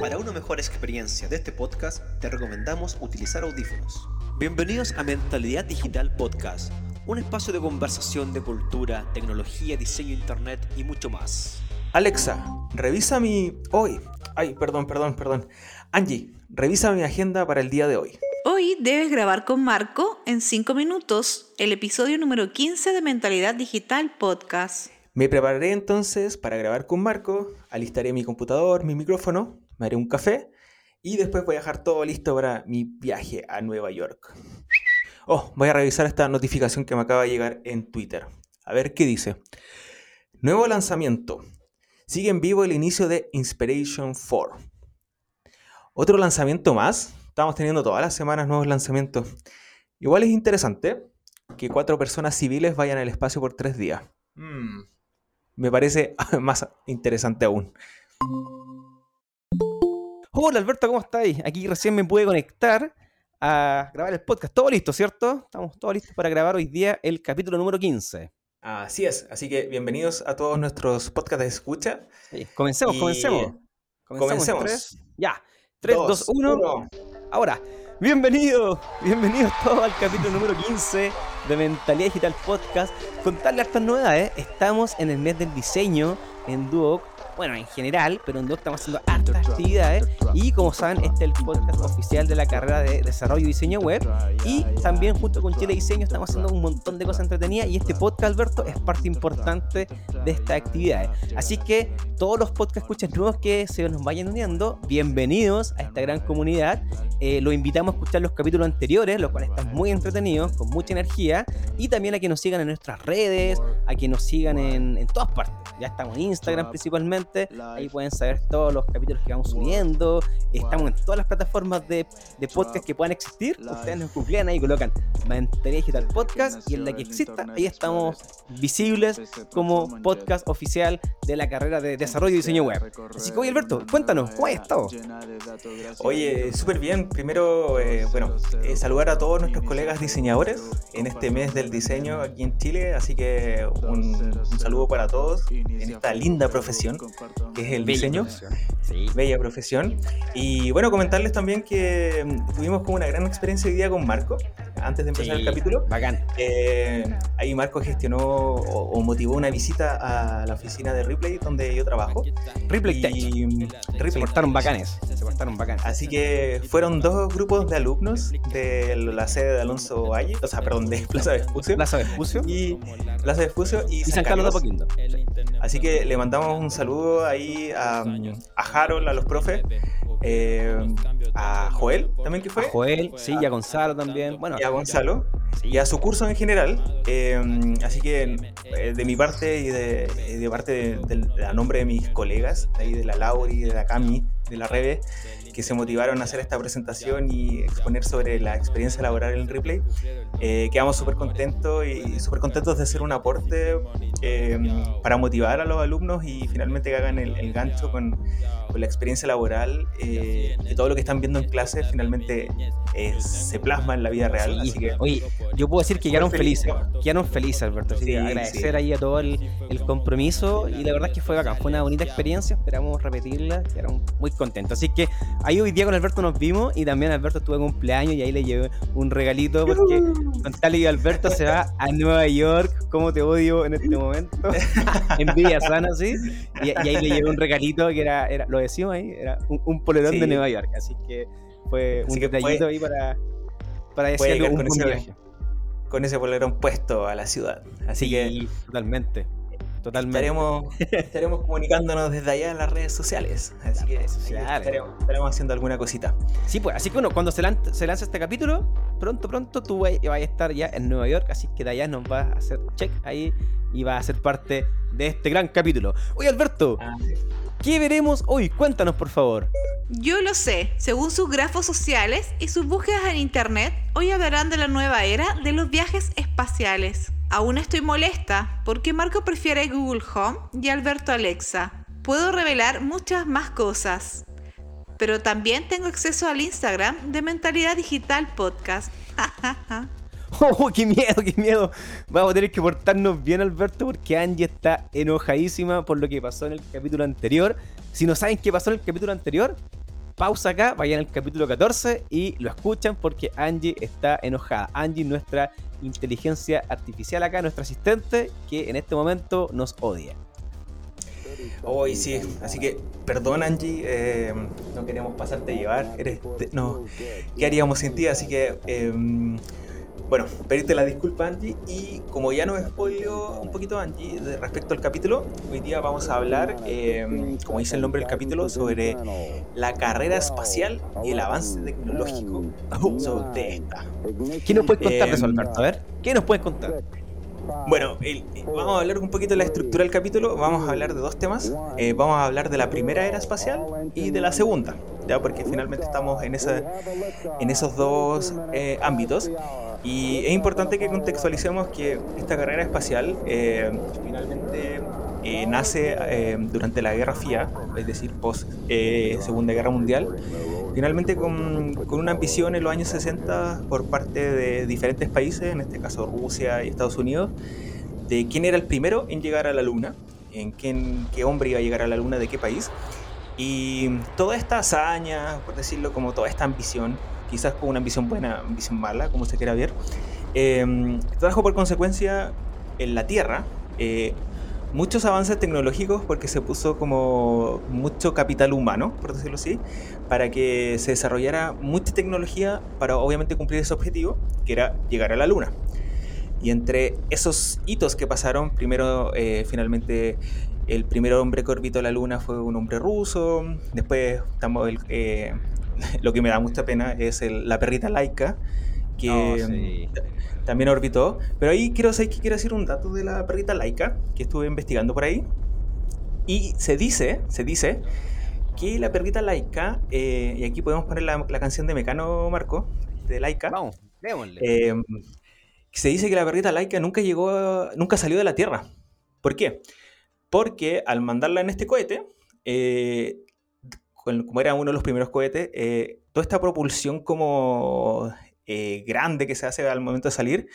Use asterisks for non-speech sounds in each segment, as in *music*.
Para una mejor experiencia de este podcast, te recomendamos utilizar audífonos. Bienvenidos a Mentalidad Digital Podcast, un espacio de conversación de cultura, tecnología, diseño, internet y mucho más. Alexa, revisa mi... Hoy. Ay, perdón, perdón, perdón. Angie, revisa mi agenda para el día de hoy. Hoy debes grabar con Marco en 5 minutos el episodio número 15 de Mentalidad Digital Podcast. Me prepararé entonces para grabar con Marco, alistaré mi computador, mi micrófono, me haré un café y después voy a dejar todo listo para mi viaje a Nueva York. Oh, voy a revisar esta notificación que me acaba de llegar en Twitter. A ver qué dice. Nuevo lanzamiento. Sigue en vivo el inicio de Inspiration 4. Otro lanzamiento más. Estamos teniendo todas las semanas nuevos lanzamientos. Igual es interesante que cuatro personas civiles vayan al espacio por tres días. Hmm me parece *laughs* más interesante aún. Hola Alberto, ¿cómo estáis? Aquí recién me pude conectar a grabar el podcast. Todo listo, ¿cierto? Estamos todos listos para grabar hoy día el capítulo número 15. Así es, así que bienvenidos a todos nuestros podcasts de escucha. comencemos, comencemos. Comencemos. Ya, 3, 2, 1. Ahora, bienvenidos, bienvenidos todos al capítulo número 15 de Mentalidad Digital Podcast. Contarle estas novedades, estamos en el mes del diseño en Duoc bueno, en general, pero en estamos haciendo hartas actividades y como saben, este es el podcast oficial de la carrera de desarrollo y diseño web y también junto con Chile Diseño estamos haciendo un montón de cosas entretenidas y este podcast, Alberto, es parte importante de estas actividades. Así que todos los podcast escuchas nuevos que se nos vayan uniendo, bienvenidos a esta gran comunidad. Eh, los invitamos a escuchar los capítulos anteriores, los cuales están muy entretenidos, con mucha energía y también a que nos sigan en nuestras redes, a que nos sigan en todas partes. Ya estamos en Instagram principalmente Ahí pueden saber todos los capítulos que vamos subiendo. Estamos en todas las plataformas de, de podcast que puedan existir. Ustedes nos googlean ahí y colocan Mentalidad Digital Podcast y en la que exista, ahí estamos visibles como podcast oficial de la carrera de desarrollo y diseño web. Así que, oye, Alberto, cuéntanos, ¿cómo has estado? Oye, súper bien. Primero, eh, bueno, eh, saludar a todos nuestros colegas diseñadores en este mes del diseño aquí en Chile. Así que un, un saludo para todos en esta linda profesión que es el diseño. Bella profesión. Y bueno, comentarles también que mm, tuvimos como una gran experiencia hoy día con Marco, antes de empezar el capítulo. Bacán. Eh, ahí Marco gestionó o, motivó una visita a la oficina de Ripley, donde yo trabajo. Ripley Tech. Y, mm, se portaron bacanes. Se portaron bacanes. Así que fueron dos grupos de alumnos de la sede de Alonso Valle, o sea, perdón, de Plaza Vespucio. Plaza Vespucio. Y Plaza Vespucio y, y San, Carlos, de Poquinto. Así que le mandamos un saludo ahí a, a Harold, a los profes, eh, a Joel también que fue. A Joel, sí, y a Gonzalo también. Bueno, y a Gonzalo. Y a su curso en general. Eh, así que eh, de mi parte y de, de parte de, a nombre de mis colegas, de, ahí de la Lauri, de la Cami, de la Rebe, que se motivaron a hacer esta presentación y exponer sobre la experiencia laboral en Replay. Eh, quedamos súper contentos y súper contentos de hacer un aporte eh, para motivar a los alumnos y finalmente que hagan el, gancho con, con, la experiencia laboral, eh, que todo lo que están viendo en clase finalmente eh, se plasma en la vida real. así que, oye, yo puedo decir que quedaron felices, quedaron felices, Alberto. Así que agradecer ahí a todo el, el, compromiso y la verdad es que fue bacán, fue una bonita experiencia, esperamos repetirla, quedaron muy contentos. Así que ahí hoy día con Alberto nos vimos y también Alberto estuvo en cumpleaños y ahí le llevé un regalito porque con tal y Alberto se va a Nueva York, como te odio en este momento, *laughs* en Villa Sana, ¿sí? Y, ahí le llevé un regalito que era, era lo decimos ahí, era un, un polerón de Nueva York, así que fue un detallito ahí para, para decirle un, con, ese, con ese polerón puesto a la ciudad. Así que totalmente. Totalmente. Estaremos, estaremos comunicándonos desde allá en las redes sociales. Así que estaremos, haciendo alguna cosita. Sí, pues, así que bueno, cuando se, se lanza este capítulo, pronto, pronto tú vas, a estar ya en Nueva York, así que de allá nos vas a hacer check ahí y vas a ser parte de este gran capítulo. Oye, Alberto, ah, ¿qué veremos hoy? Cuéntanos, por favor. Yo lo sé, según sus grafos sociales y sus búsquedas en internet, hoy hablarán de la nueva era de los viajes espaciales. Aún estoy molesta porque Marco prefiere Google Home y Alberto Alexa. Puedo revelar muchas más cosas. Pero también tengo acceso al Instagram de Mentalidad Digital Podcast. *laughs* Oh, qué miedo, qué miedo. Vamos a tener que portarnos bien, Alberto, porque Angie está enojadísima por lo que pasó en el capítulo anterior. Si no saben qué pasó en el capítulo anterior, pausa acá, vayan al capítulo 14 y lo escuchan porque Angie está enojada. Angie, nuestra inteligencia artificial acá, nuestra asistente, que en este momento nos odia. Hoy sí, así que perdón Angie, eh, no queríamos pasarte a llevar, eres, no, ¿qué haríamos sin ti? Así que em, bueno, pedirte la disculpa Angie y como ya nos spoiló un poquito Angie de respecto al capítulo, hoy día vamos a hablar, em, como dice el nombre del capítulo, sobre la carrera espacial y el avance tecnológico sobre esta. ¿Qué nos puedes contar de eso, Alberto? A ver, ¿qué nos puedes contar? Bueno, vamos a hablar un poquito de la estructura del capítulo. Vamos a hablar de dos temas. Eh, vamos a hablar de la primera era espacial y de la segunda, ya porque finalmente estamos en, esa, en esos dos eh, ámbitos. Y es importante que contextualicemos que esta carrera espacial eh, finalmente nace durante la Guerra Fría, es decir, post Segunda Guerra Mundial finalmente con, una ambición en los años 60 por parte de diferentes países, en este caso Rusia y Estados Unidos, de quién era el primero en llegar a la Luna, en quién, qué hombre iba a llegar a la Luna, de qué país. Y toda esta hazaña, por decirlo como toda esta ambición, quizás con una ambición buena, ambición mala, como se quiera ver, eh, trajo por consecuencia en la Tierra eh, muchos avances tecnológicos porque se puso como mucho capital humano, por decirlo así, para que se desarrollara mucha tecnología para obviamente cumplir ese objetivo, que era llegar a la Luna. Y entre esos hitos que pasaron, primero eh, finalmente el primer hombre que orbitó la Luna fue un hombre ruso, después estamos eh, *laughs* lo que me da mucha pena es la perrita laica, que oh, también orbitó. Pero ahí quiero, que quiero decir un dato de la perrita laica que estuve investigando por ahí. Y se dice, se dice que la perrita laica, eh, y aquí podemos poner la, canción de Mecano Marco, de laica. Vamos, démosle. Eh, se dice que la perrita laica nunca llegó, nunca salió de la Tierra. ¿Por qué? Porque al mandarla en este cohete, eh, como era uno de los primeros cohetes, toda esta propulsión como eh, grande que se hace al momento de salir,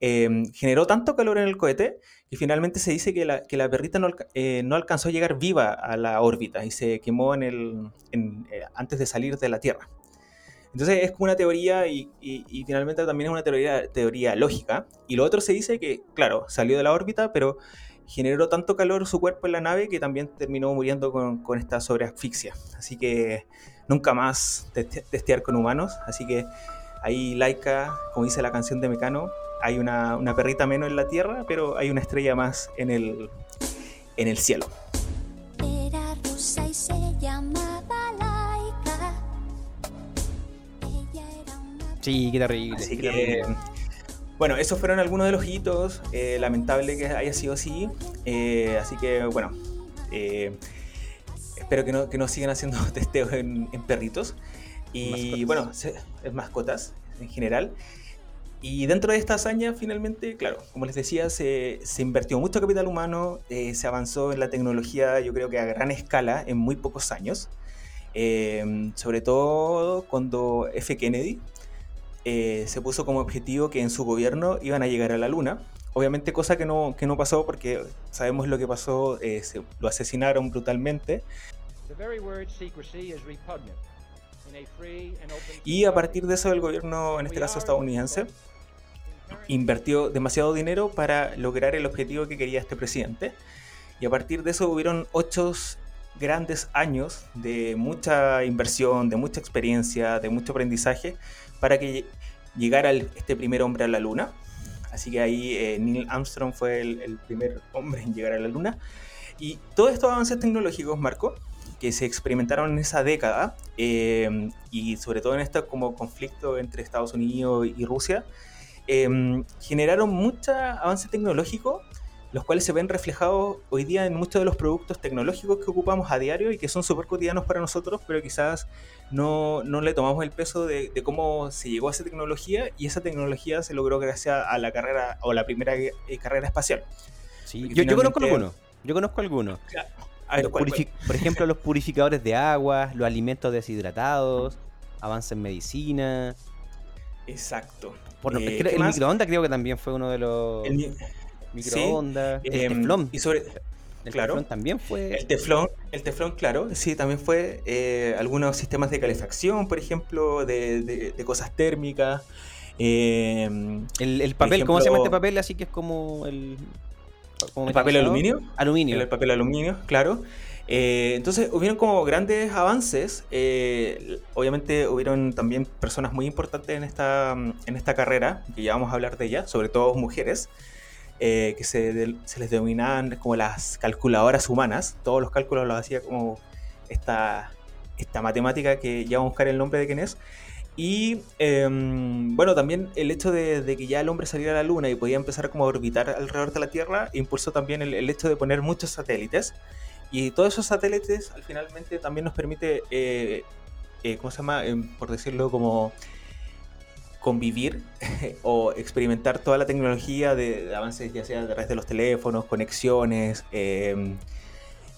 em, generó tanto calor en el cohete que finalmente se dice que la, que perrita no, eh, no, alcanzó a llegar viva a la órbita y se quemó en eh, antes de salir de la Tierra. Entonces es como una teoría y, finalmente también es una teoría, teoría lógica. Y lo otro se dice que, claro, salió de la órbita, pero generó tanto calor su cuerpo en la nave que también terminó muriendo con, con esta sobreasfixia. Así que nunca más testear con humanos. Así que Ahí Laika, como dice la canción de Mecano, hay una, perrita menos en la tierra, pero hay una estrella más en el, en el cielo. Era rusa y se llamaba Laika. Ella era una... Sí, qué terrible. Así que, bueno, esos fueron algunos de los hitos. Eh, lamentable que haya sido así. Eh, así que, bueno, eh, espero que no, que no sigan haciendo *laughs* testeos en, en perritos. Y bueno, es mascotas en general. Y dentro de esta hazaña, finalmente, claro, como les decía, se, se invirtió mucho capital humano, eh, se avanzó en la tecnología, yo creo que a gran escala, en muy pocos años. Eh, sobre todo cuando F. Kennedy eh, se puso como objetivo que en su gobierno iban a llegar a la Luna. Obviamente cosa que no, que no pasó porque sabemos lo que pasó, se, lo asesinaron brutalmente. The very word secrecy is repugnant. Y a partir de eso el gobierno, en este caso estadounidense, invirtió demasiado dinero para lograr el objetivo que quería este presidente. Y a partir de eso hubieron ocho grandes años de mucha inversión, de mucha experiencia, de mucho aprendizaje para que llegara este primer hombre a la luna. Así que ahí eh, Neil Armstrong fue el, el, primer hombre en llegar a la luna. Y todos estos avances tecnológicos, Marco, que se experimentaron en esa década em, y sobre todo en este como conflicto entre Estados Unidos y Rusia, em, generaron mucho avance tecnológico, los cuales se ven reflejados hoy día en muchos de los productos tecnológicos que ocupamos a diario y que son súper cotidianos para nosotros, pero quizás no, no le tomamos el peso de, cómo se llegó a esa tejnología y esa tecnología se logró gracias a la carrera o la primera eh, carrera espacial. Sí, yo, yo, conozco algunos. Yo conozco algunos por ejemplo, los purificadores de agua, los alimentos deshidratados, avance en medicina. Exacto. Por, eh, el microondas creo que también fue uno de los... El, microondas, el em, teflón. Y sobre... El claro, teflón también fue... El teflón, el teflón, claro, sí, también fue eh, algunos sistemas de calefacción, por ejemplo, de, cosas térmicas. Em, el, papel, ¿cómo se llama este papel? Así que es como el... ¿El papel aluminio? Aluminio. El, papel aluminio, claro. Eh, entonces hubieron como grandes avances. Eh, obviamente hubieron también personas muy importantes en esta, en esta carrera, que ya vamos a hablar de ella, sobre todo mujeres. Eh, que se, les denominaban como las calculadoras humanas. Todos los cálculos los hacía como esta, esta matemática que ya vamos a buscar el nombre de quién es. Y em, bueno, también el hecho de, que ya el hombre saliera a la Luna y podía empezar como a orbitar alrededor de la Tierra impulsó también el, hecho de poner muchos satélites. Y todos esos satélites al finalmente también nos permite, eh, eh, ¿cómo se llama? Em, por decirlo como convivir *laughs* o experimentar toda la tecnología de, avances, ya sea a través de los teléfonos, conexiones, em,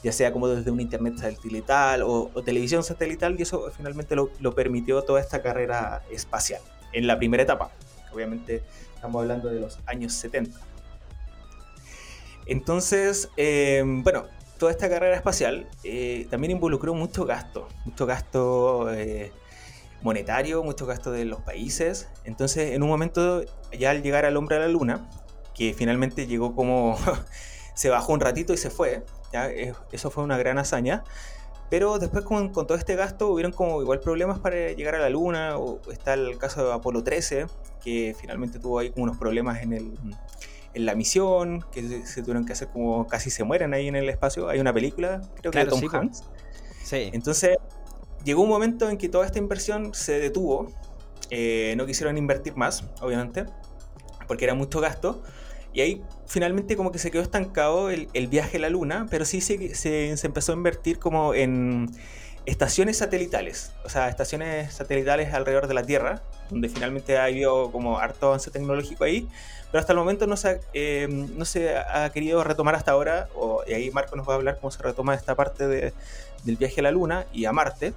ya sea como desde un internet satelital o, televisión satelital, y eso finalmente lo, permitió toda esta carrera espacial en la primera etapa. Obviamente estamos hablando de los años 70. Entonces, em, bueno, toda esta carrera espacial eh, también involucró mucho gasto, mucho gasto eh, monetario, mucho gasto de los países. Entonces, en un momento, ya al llegar al hombre a la luna, que finalmente llegó como *laughs* se bajó un ratito y se fue, ¿ya? eso fue una gran hazaña. Pero después con, todo este gasto hubieron como igual problemas para llegar a la luna. O está el caso de Apolo 13, que finalmente tuvo ahí como unos problemas en, el, en la misión, que se, tuvieron que hacer como casi se mueren ahí en el espacio. Hay una película, creo que de Tom Hanks. Sí. Entonces, llegó un momento en que toda esta inversión se detuvo. Eh, no quisieron invertir más, obviamente, porque era mucho gasto. Y ahí finalmente como que se quedó estancado el, viaje a la Luna, pero sí se, empezó a invertir como en estaciones satelitales, o sea, estaciones satelitales alrededor de la Tierra, donde finalmente ha habido como harto avance tecnológico ahí, pero hasta el momento no se ha, eh, no se ha querido retomar hasta ahora, o, y ahí Marco nos va a hablar cómo se retoma esta parte de, del viaje a la Luna y a Marte.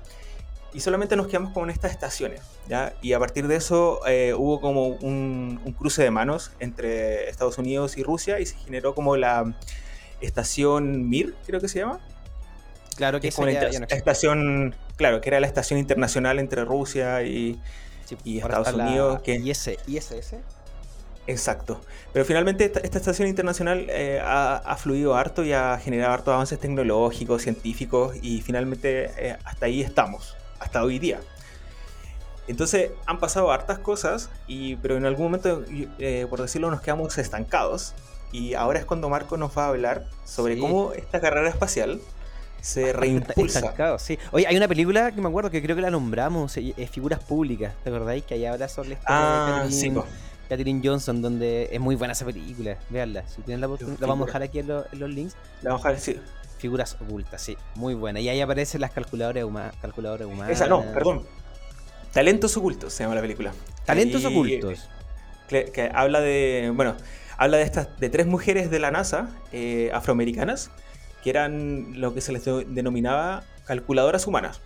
Y solamente nos quedamos con estas estaciones, ¿ya? Y a partir de eso eh, hubo como un, cruce de manos entre Estados Unidos y Rusia y se generó como la estación Mir, creo que se llama. Claro que es la estación, claro, que era la estación internacional entre Rusia y, y Estados Unidos. Que, ISS. Exacto. Pero finalmente esta, estación internacional eh, ha, fluido harto y ha generado hartos avances tecnológicos, científicos y finalmente eh, hasta ahí estamos, hasta hoy día. Entonces han pasado hartas cosas, y, pero en algún momento, eh, por decirlo, nos quedamos estancados. Y ahora es cuando Marco nos va a hablar sobre cómo esta carrera espacial se reimpulsa. Estancado, sí. Oye, hay una película que me acuerdo que creo que la nombramos, es Figuras Públicas, ¿te acordáis? Que allá habla sobre Ah, sí. Catherine Johnson, donde es muy buena esa película. Veanla, si tienen la oportunidad, la vamos a dejar aquí en, los links. La vamos a dejar, sí. Figuras ocultas, sí, muy buena. Y ahí aparecen las calculadoras, humanas calculadoras humanas. Esa no, perdón. Talentos ocultos se llama la película. Talentos ocultos. Que, habla de, bueno, habla de estas, de tres mujeres de la NASA, eh, afroamericanas, que eran lo que se les denominaba calculadoras humanas.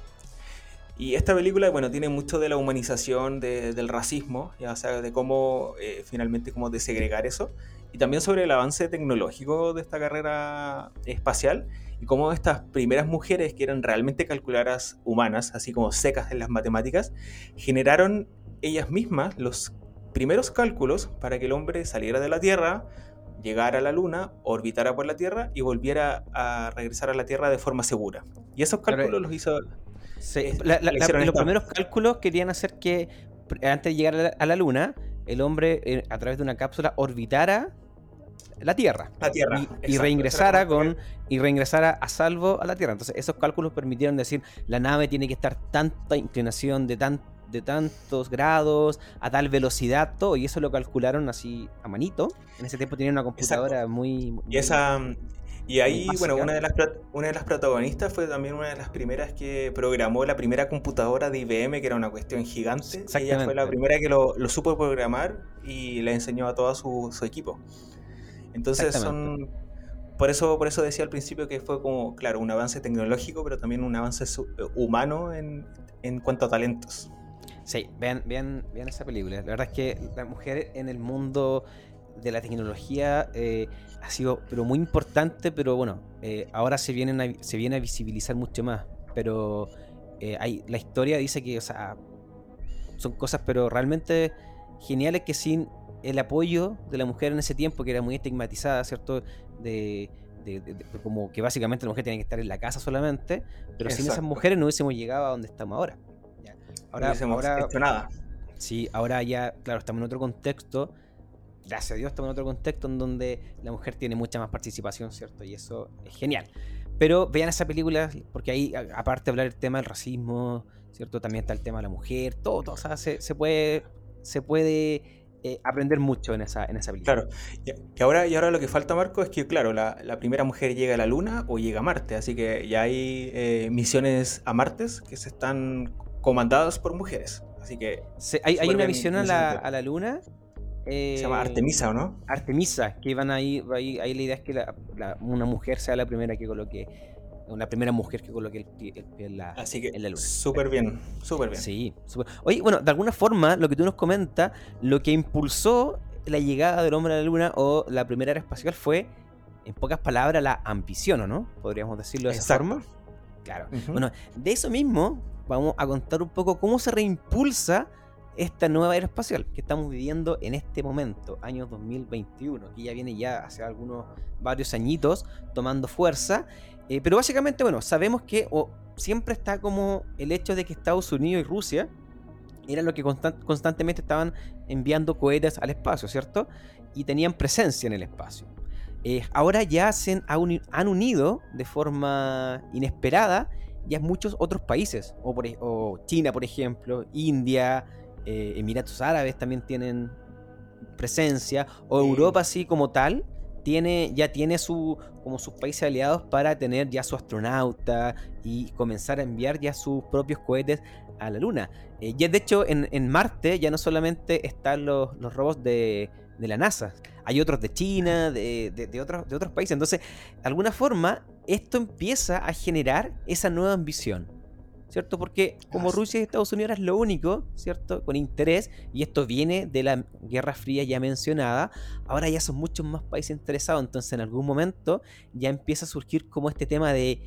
Y esta película, bueno, tiene mucho de la humanización del racismo, ya, o sea, de cómo eh, finalmente cómo desegregar eso, y también sobre el avance tecnológico de esta carrera espacial y cómo estas primeras mujeres que eran realmente calculadoras humanas, así como secas en las matemáticas, generaron ellas mismas los primeros cálculos para que el hombre saliera de la Tierra, llegara a la Luna, orbitara por la Tierra y volviera a regresar a la Tierra de forma segura. Y esos cálculos los hizo Sí, los primeros cálculos querían hacer que antes de llegar a la, Luna, el hombre eh, a través de una cápsula orbitara la Tierra. La Tierra. Y, reingresara con y reingresara a salvo a la Tierra. Entonces, esos cálculos permitieron decir la nave tiene que estar tanta inclinación de tan, de tantos grados, a tal velocidad, todo, y eso lo calcularon así a manito. En ese tiempo tenían una computadora muy, Y esa y ahí, bueno, una de, las, una de las protagonistas fue también una de las primeras que programó la primera computadora de IBM, que era una cuestión gigante. Ella fue la primera que lo, supo programar y le enseñó a todo su, equipo. Entonces son... Por eso, por eso decía al principio que fue como, claro, un avance tecnológico, pero también un avance humano en, en cuanto a talentos. Sí, vean, vean, vean esa película. La verdad es que la mujer en el mundo de la tecnología eh, ha sido pero muy importante, pero bueno, eh, ahora se, vienen se viene a visibilizar mucho más. Pero eh, hay, la historia dice que, o sea, son cosas pero realmente geniales que sin el apoyo de la mujer en ese tiempo, que era muy estigmatizada, ¿cierto? De, como que básicamente la mujer tiene que estar en la casa solamente, pero sin esas mujeres no hubiésemos llegado a donde estamos ahora. Ahora, no ahora nada. Sí, ahora ya, claro, estamos en otro contexto. Gracias a Dios estamos en otro contexto en donde la mujer tiene mucha más participación, ¿cierto? Y eso es genial. Pero vean esa película, porque ahí, aparte de hablar del tema del racismo, ¿cierto? También está el tema de la mujer, todo, o sea, se, se puede, se puede eh, aprender mucho en esa, en esa película. Claro, y, ahora, y ahora lo que falta, Marco, es que, claro, la, primera mujer llega a la Luna o llega a Marte, así que ya hay eh, misiones a Marte que se están comandadas por mujeres. Así que. hay, hay una misión a la, a la Luna. se llama eh, Artemisa, ¿o no? Artemisa, que van ahí, ahí, ahí la idea es que una mujer sea la primera que coloque una primera mujer que coloque el, el en, la, Así que, en la luna. Súper bien, súper bien. Sí, Oye, bueno, de alguna forma, lo que tú nos comentas, lo que impulsó la llegada del hombre a la luna o la primera era espacial fue, en pocas palabras, la ambición, ¿o no? Podríamos decirlo de esa forma. Claro. Bueno, de eso mismo vamos a contar un poco cómo se reimpulsa esta nueva era espacial que estamos viviendo en este momento, año 2021, que ya viene ya hace algunos varios añitos tomando fuerza eh, pero básicamente, bueno, sabemos que siempre está como el hecho de que Estados Unidos y Rusia eran los que constantemente estaban enviando cohetes al espacio, ¿cierto? Y tenían presencia en el espacio. Eh, ahora ya se han, unido de forma inesperada ya muchos otros países, o, China, por ejemplo, India, eh, Emiratos Árabes también tienen presencia, o Europa así como tal, tiene, ya tiene su, como sus países aliados para tener ya su astronauta y comenzar a enviar ya sus propios cohetes a la Luna. Eh, ya de hecho en, Marte ya no solamente están los, los robots de, de, la NASA, hay otros de China, de, de, otros, de otros países. Entonces, de alguna forma, esto empieza a generar esa nueva ambición ¿cierto? Porque como Rusia y Estados Unidos eran lo único, ¿cierto? Con interés, y esto viene de la Guerra Fría ya mencionada, ahora ya son muchos más países interesados, entonces en algún momento ya empieza a surgir como este tema de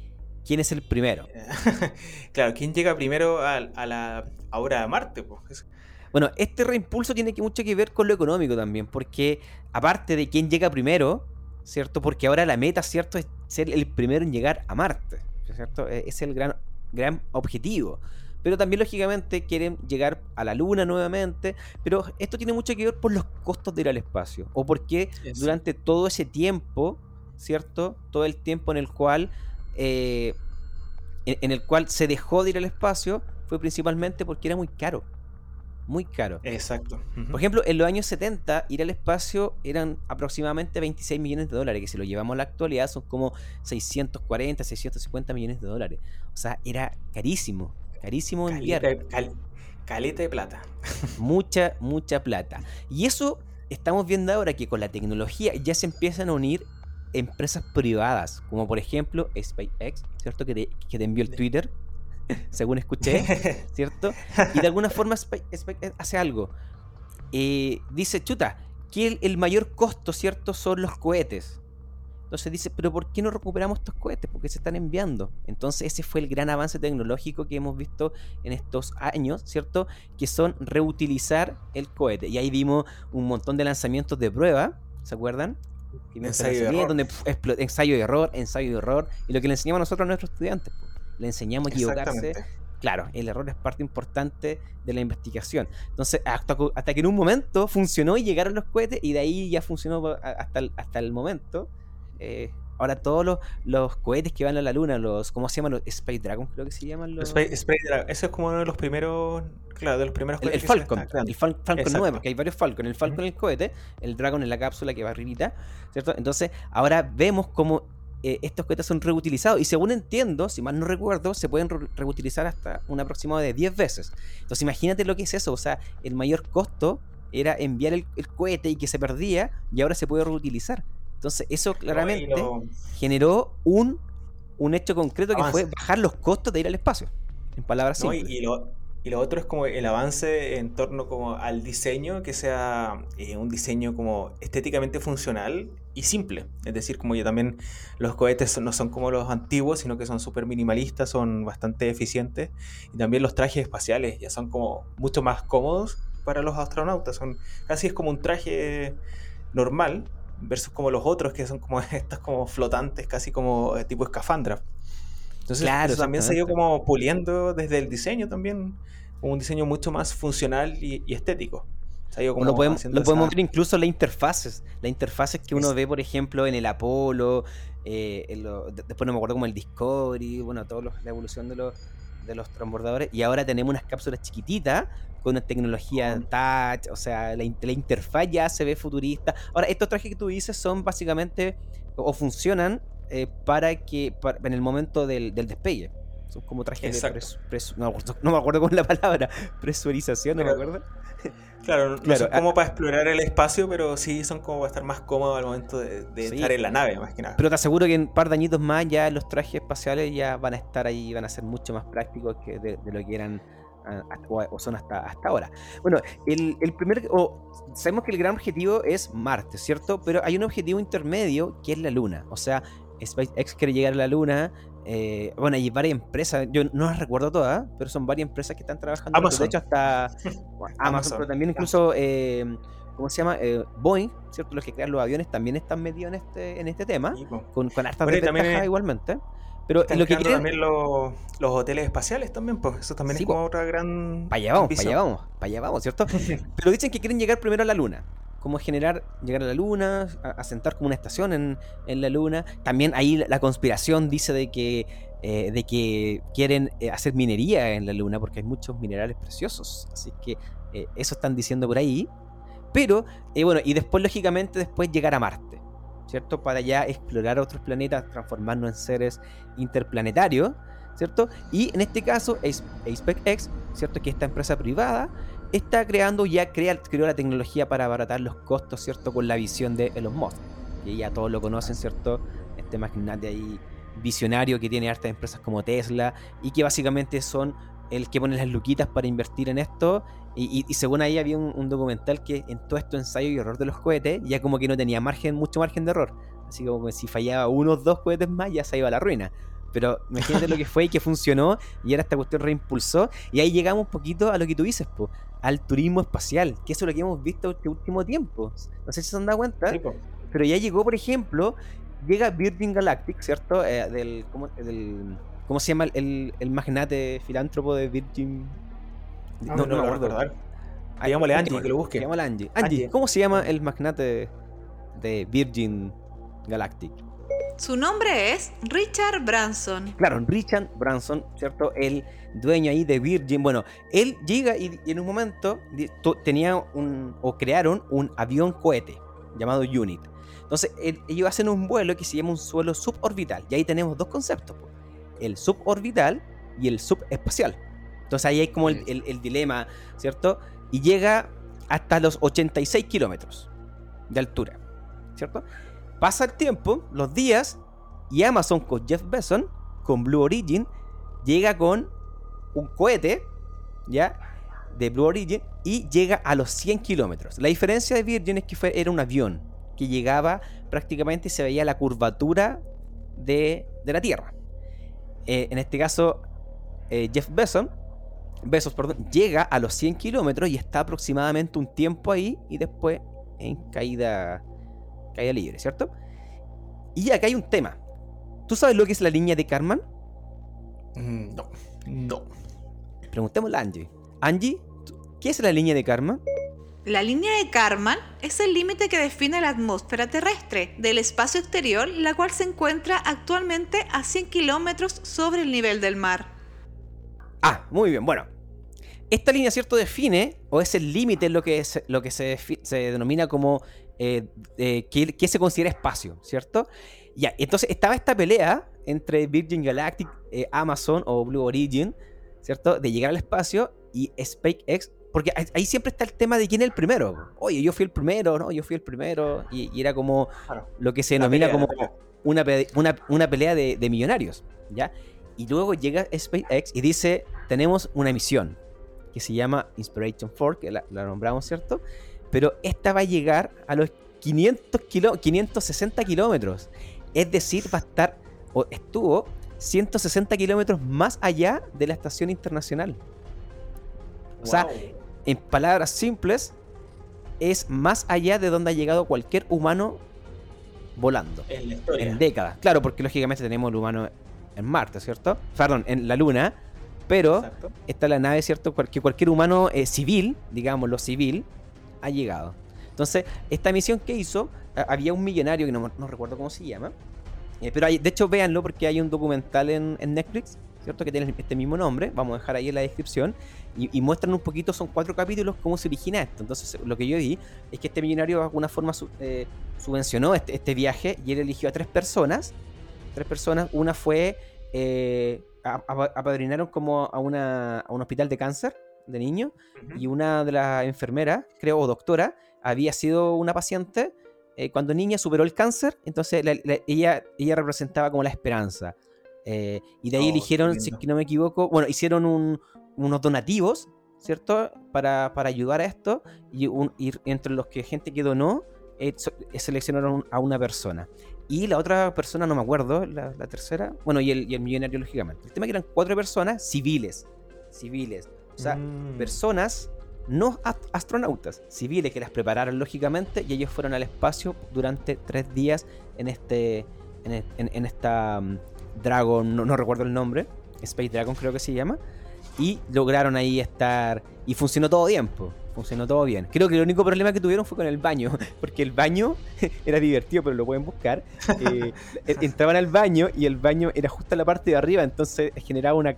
quién es el primero. *laughs* claro, ¿quién llega primero a, la hora de Marte? Pues? Bueno, este reimpulso tiene que mucho que ver con lo económico también, porque aparte de quién llega primero, ¿cierto? Porque ahora la meta, ¿cierto? Es ser el primero en llegar a Marte, ¿cierto? E-, es el gran gran objetivo. Pero también, lógicamente, quieren llegar a la luna nuevamente. Pero esto tiene mucho que ver por los costos de ir al espacio. O porque durante todo ese tiempo, ¿cierto? Todo el tiempo en el cual. Eh, en, el cual se dejó de ir al espacio fue principalmente porque era muy caro muy caro. Exacto. Por ejemplo, en los años 70 ir al espacio eran aproximadamente 26 millones de dólares, que si lo llevamos a la actualidad son como 640, 650 millones de dólares. O sea, era carísimo, carísimo enviar. caleta de plata. *laughs* mucha, mucha plata. Y eso estamos viendo ahora que con la tecnología ya se empiezan a unir empresas privadas, como por ejemplo SpaceX, ¿cierto? Que te, que te envió el Twitter *laughs* según escuché, *laughs* ¿cierto? Y de alguna forma hace algo. Eh, dice, chuta, que el, mayor costo, ¿cierto? Son los cohetes. Entonces dice, pero ¿por qué no recuperamos estos cohetes? Porque se están enviando. Entonces ese fue el gran avance tecnológico que hemos visto en estos años, ¿cierto? Que son reutilizar el cohete. Y ahí vimos un montón de lanzamientos de prueba, ¿se acuerdan? Ensayo de error. Donde ensayo de error, ensayo de error. Y lo que le enseñamos nosotros a nuestros estudiantes le enseñamos a equivocarse. Claro, el error es parte importante de la investigación. Entonces, hasta, hasta que en un momento funcionó y llegaron los cohetes y de ahí ya funcionó hasta el, hasta el momento. Eh, ahora todos los, los, cohetes que van a la luna, los ¿cómo se llaman? Los Space Dragon, creo que se llaman los. Space, Dragon. Eso es como uno de los primeros, claro, de los primeros cohetes. El, Falcon, el Falcon 9, que hay varios Falcon. El Falcon en el cohete, el Dragon en la cápsula que va arribita, ¿cierto? Entonces, ahora vemos cómo eh, estos cohetes son reutilizados. Y según entiendo, si mal no recuerdo, se pueden reutilizar hasta un aproximado de 10 veces. Entonces imagínate lo que es eso. O sea, el mayor costo era enviar el, cohete y que se perdía y ahora se puede reutilizar. Entonces eso claramente generó un, un hecho concreto que fue bajar los costos de ir al espacio. En palabras simples. Y, lo, Y lo otro es como el avance en torno como al diseño, que sea eh, un diseño como estéticamente funcional y simple. Es decir, como ya también los cohetes no son como los antiguos, sino que son súper minimalistas, son bastante eficientes. Y también los trajes espaciales ya son como mucho más cómodos para los astronautas. Son, casi es como un traje normal, versus como los otros que son como *laughs* estos como flotantes, casi como tipo escafandra. Entonces claro, también se ha ido como puliendo desde el diseño también, un diseño mucho más funcional y, estético. lo podemos, ver incluso en las interfaces, las interfaces que uno ve, por ejemplo, en el Apolo, eh, después no me acuerdo como el Discovery, bueno, toda la evolución de los, de los transbordadores, y ahora tenemos unas cápsulas chiquititas con una tecnología touch, o sea, la, la, interfaz ya se ve futurista. Ahora, estos trajes que tú dices son básicamente, o funcionan eh, para que en el momento del, despegue. Son como trajes de no, me acuerdo con la palabra, *laughs* presurización, ¿no me acuerdo? Claro, no son como para explorar el espacio, pero sí son como para estar más cómodos al momento de, estar en la nave, más que nada. Pero te aseguro que en un par de añitos más ya los trajes espaciales ya van a estar ahí, van a ser mucho más prácticos que de, lo que eran o son hasta, hasta ahora. Bueno, el, el primer, o sabemos que el gran objetivo es Marte, ¿cierto? Pero hay un objetivo intermedio que es la Luna. O sea, SpaceX quiere llegar a la Luna. Eh, bueno, hay varias empresas, yo no las recuerdo todas, pero son varias empresas que están trabajando. Amazon. De hecho, hasta *laughs* Amazon, pero también incluso, eh, ¿cómo se llama? Eh, Boeing, ¿cierto? Los que crean los aviones también están metidos en este, en este tema, con, con hartas bueno, igualmente. Pero lo que quieren... también los, los, hoteles espaciales también, pues eso también es como otra gran. Para allá vamos, para allá vamos, para allá vamos, ¿cierto? *laughs* pero dicen que quieren llegar primero a la Luna cómo generar, llegar a la luna, asentar como una estación en, la luna. También ahí la, conspiración dice de que, eh, de que quieren eh, hacer minería en la luna porque hay muchos minerales preciosos. Así que eh, eso están diciendo por ahí. Pero, bueno, y después, lógicamente, después llegar a Marte. ¿Cierto? Para ya explorar otros planetas, transformarnos en seres interplanetarios. ¿Cierto? Y en este caso, SpaceX, ¿cierto? Que esta empresa privada está creando, ya crea, creó la tecnología para abaratar los costos, ¿cierto? Con la visión de Elon Musk. Que ya todos lo conocen, ¿cierto? Este magnate ahí visionario que tiene hartas empresas como Tesla y que básicamente son el que pone las luquitas para invertir en esto. Y, según ahí había un, documental que en todo esto ensayo y error de los cohetes, ya como que no tenía margen, mucho margen de error. Así como que si fallaba uno o dos cohetes más, ya se iba a la ruina. Pero imagínate lo que fue y que funcionó y ahora esta cuestión reimpulsó. Y ahí llegamos un poquito a lo que tú dices, po, al turismo espacial, que eso es lo que hemos visto este último tiempo. No sé si se han dado cuenta, pero ya llegó, por ejemplo, llega Virgin Galactic, ¿cierto? Eh, del, ¿cómo, ¿cómo, se llama el, el, magnate filántropo de Virgin? No, no, no, lo recordar. Llamémosle Angie, que lo busque. Llamémosle Angie. Angie, ¿cómo se llama el magnate de Virgin Galactic? Su nombre es Richard Branson. Claro, Richard Branson, ¿cierto? El dueño ahí de Virgin. Bueno, él llega y, en un momento tenía un, o crearon un avión cohete llamado Unit. Entonces, ellos hacen un vuelo que se llama un suelo suborbital. Y ahí tenemos dos conceptos: el suborbital y el subespacial. Entonces, ahí hay como el, el dilema, ¿cierto? Y llega hasta los 86 kilómetros de altura, ¿cierto? Pasa el tiempo, los días, y Amazon con Jeff Bezos, con Blue Origin, llega con un cohete, ¿ya? De Blue Origin, y llega a los 100 kilómetros. La diferencia de Virgin es que fue, era un avión que llegaba prácticamente y se veía la curvatura de, la Tierra. Eh, en este caso, eh, Jeff Bezos, Bezos perdón, llega a los 100 kilómetros y está aproximadamente un tiempo ahí y después en caída caída libre, ¿cierto? Y acá hay un tema. ¿Tú sabes lo que es la línea de Karman? Mm, no, no. Preguntémosle a Angie. Angie, ¿qué es la línea de Karman? La línea de Karman es el límite que define la atmósfera terrestre del espacio exterior, la cual se encuentra actualmente a 100 kilómetros sobre el nivel del mar. Ah, muy bien. Bueno, esta línea, ¿cierto? Define, o es el límite, lo que, es, lo que se, se denomina como eh, eh, que, se considera espacio, ¿cierto? Ya, entonces estaba esta pelea entre Virgin Galactic, eh, Amazon o Blue Origin, ¿cierto? De llegar al espacio y SpaceX, porque ahí siempre está el tema de quién es el primero. Oye, yo fui el primero, ¿no? Yo fui el primero. Y, era como lo que se denomina como una, una, pelea de, de millonarios, ¿ya? Y luego llega SpaceX y dice, tenemos una misión. que se llama Inspiration 4, que la, nombramos, ¿cierto? Pero esta va a llegar a los 500 kilo, 560 kilómetros. Es decir, va a estar, o estuvo 160 kilómetros más allá de la estación internacional. O sea, en palabras simples, es más allá de donde ha llegado cualquier humano volando. En décadas. Claro, porque lógicamente tenemos el humano en Marte, ¿cierto? Perdón, en la Luna. Pero está la nave, ¿cierto? Que cualquier humano eh, civil, digamos lo civil, ha llegado. Entonces, esta misión que hizo, había un millonario que no, recuerdo cómo se llama. Eh, pero hay, de hecho, véanlo porque hay un documental en, en Netflix ¿cierto? Que tiene este mismo nombre, vamos a dejar ahí en la descripción, y, muestran un poquito, son cuatro capítulos, cómo se origina esto. Entonces, lo que yo vi es que este millonario de alguna forma eh, subvencionó este, este, viaje y él eligió a tres personas, tres personas, una fue, eh, apadrinaron como a, una, a un hospital de cáncer de niños, y una de las enfermeras, creo, o doctora, había sido una paciente. Eh, cuando niña superó el cáncer, entonces ella, ella representaba como la esperanza. Eh, y de ahí oh, eligieron, si no me equivoco, bueno, hicieron unos donativos, ¿cierto? Para, ayudar a esto. Y, entre los que gente que donó, eh, seleccionaron a una persona. Y la otra persona, no me acuerdo, la, tercera, bueno, y el, millonario, lógicamente. El tema que eran cuatro personas civiles. Civiles. O sea, mm. personas no astronautas, civiles que las prepararon lógicamente y ellos fueron al espacio durante tres días en este en, en esta mm, Dragon, no, recuerdo el nombre, Space Dragon creo que se llama, y lograron ahí estar, y funcionó todo bien, funcionó todo bien. Creo que el único problema que tuvieron fue con el baño, *laughs* porque el baño *laughs* era divertido, pero lo pueden buscar. Eh, *laughs* entraban al baño y el baño era justo en la parte de arriba, entonces generaba una,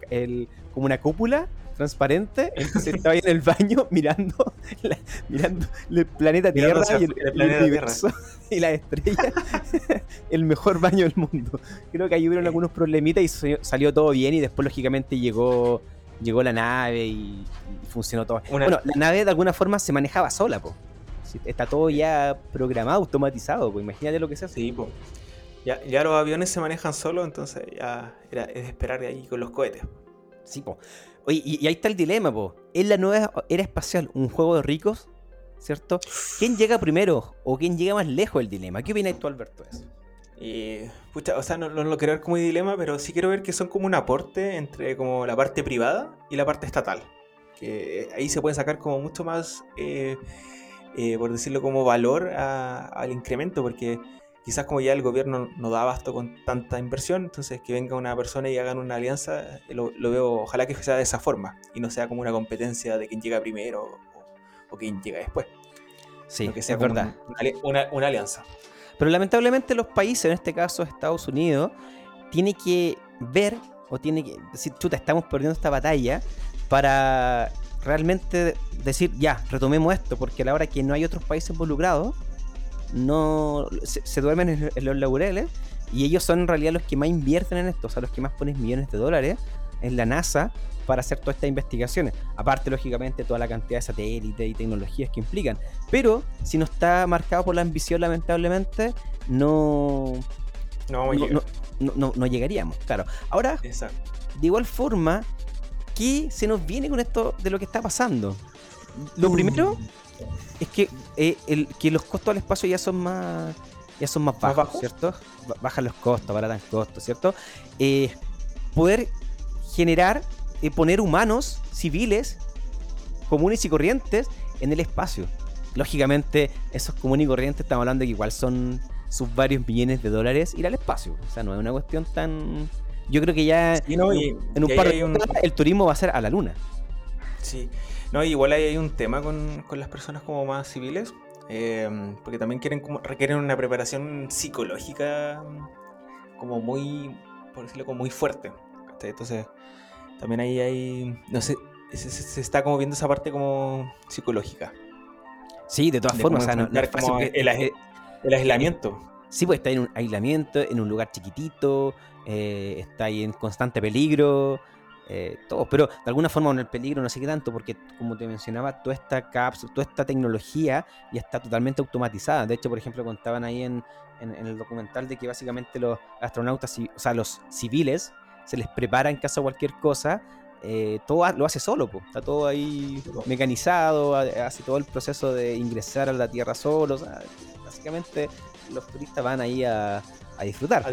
como una cúpula transparente, entonces estaba ahí en el baño *laughs* mirando, mirando el planeta Tierra y el, universo *laughs* y la estrella, *laughs* el mejor baño del mundo. Creo que ahí hubieron algunos problemitas y salió todo bien y después lógicamente llegó llegó la nave y, funcionó todo. Bueno, la nave de alguna forma se manejaba sola, po. Está todo ya programado, automatizado, pues imagínate lo que se hace. Sí, po. Ya, ya los aviones se manejan solos, entonces ya era, es esperar de ahí con los cohetes. Sí, po. Oye, y, ahí está el dilema, po. ¿Es la nueva era espacial un juego de ricos? ¿Cierto? ¿Quién llega primero o quién llega más lejos del dilema? ¿Qué opinas tú, Alberto, de eso? Y, pucha, o sea, no, lo quiero ver como dilema, pero sí quiero ver que son como un aporte entre como la parte privada y la parte estatal. Que ahí se puede sacar como mucho más, eh, eh, por decirlo como valor al incremento, porque quizás como ya el gobierno no da abasto con tanta inversión, entonces que venga una persona y hagan una alianza, lo, veo, ojalá que sea de esa forma y no sea como una competencia de quién llega primero o, quién llega después. Sí, que sea es verdad. Una, alianza. Pero lamentablemente los países, en este caso Estados Unidos, tiene que ver o tiene que decir, chuta, estamos perdiendo esta batalla para realmente decir, ya, retomemos esto, porque a la hora que no hay otros países involucrados, no se, duermen en, los laureles y ellos son en realidad los que más invierten en esto, o sea, los que más ponen millones de dólares en la NASA para hacer todas estas investigaciones. Aparte, lógicamente, toda la cantidad de satélites y tecnologías que implican. Pero si no está marcado por la ambición, lamentablemente, no. No, no, no, llegaríamos, claro. Ahora, de igual forma, ¿qué se nos viene con esto de lo que está pasando? Lo primero es que, eh, el, que los costos del espacio ya son más ya son más bajos, ¿cierto? Bajan los costos, baratan costos, ¿cierto? Eh, poder generar, y eh, poner humanos civiles comunes y corrientes en el espacio. Lógicamente, esos comunes y corrientes estamos hablando de que igual son sus varios millones de dólares ir al espacio. O sea, no es una cuestión tan. Yo creo que ya en un par de años el turismo va a ser a la luna. Sí. No, igual ahí hay un tema con, las personas como más civiles, eh, porque también quieren como, requieren una preparación psicológica como muy, por decirlo, como muy fuerte. Entonces, también ahí hay, no sé, se, está como viendo esa parte como psicológica. Sí, de todas formas, el, aislamiento. Sí, pues está en un aislamiento, en un lugar chiquitito, eh, está ahí en constante peligro. Eh, todo, pero de alguna forma en el peligro no sé qué tanto, porque como te mencionaba, toda esta cápsula, toda esta tecnología ya está totalmente automatizada. De hecho, por ejemplo, contaban ahí en, el documental de que básicamente los astronautas, o sea, los civiles, se les prepara en caso de cualquier cosa eh, todo lo hace solo, está todo ahí mecanizado, hace todo el proceso de ingresar a la Tierra solo. básicamente los turistas van ahí a, disfrutar.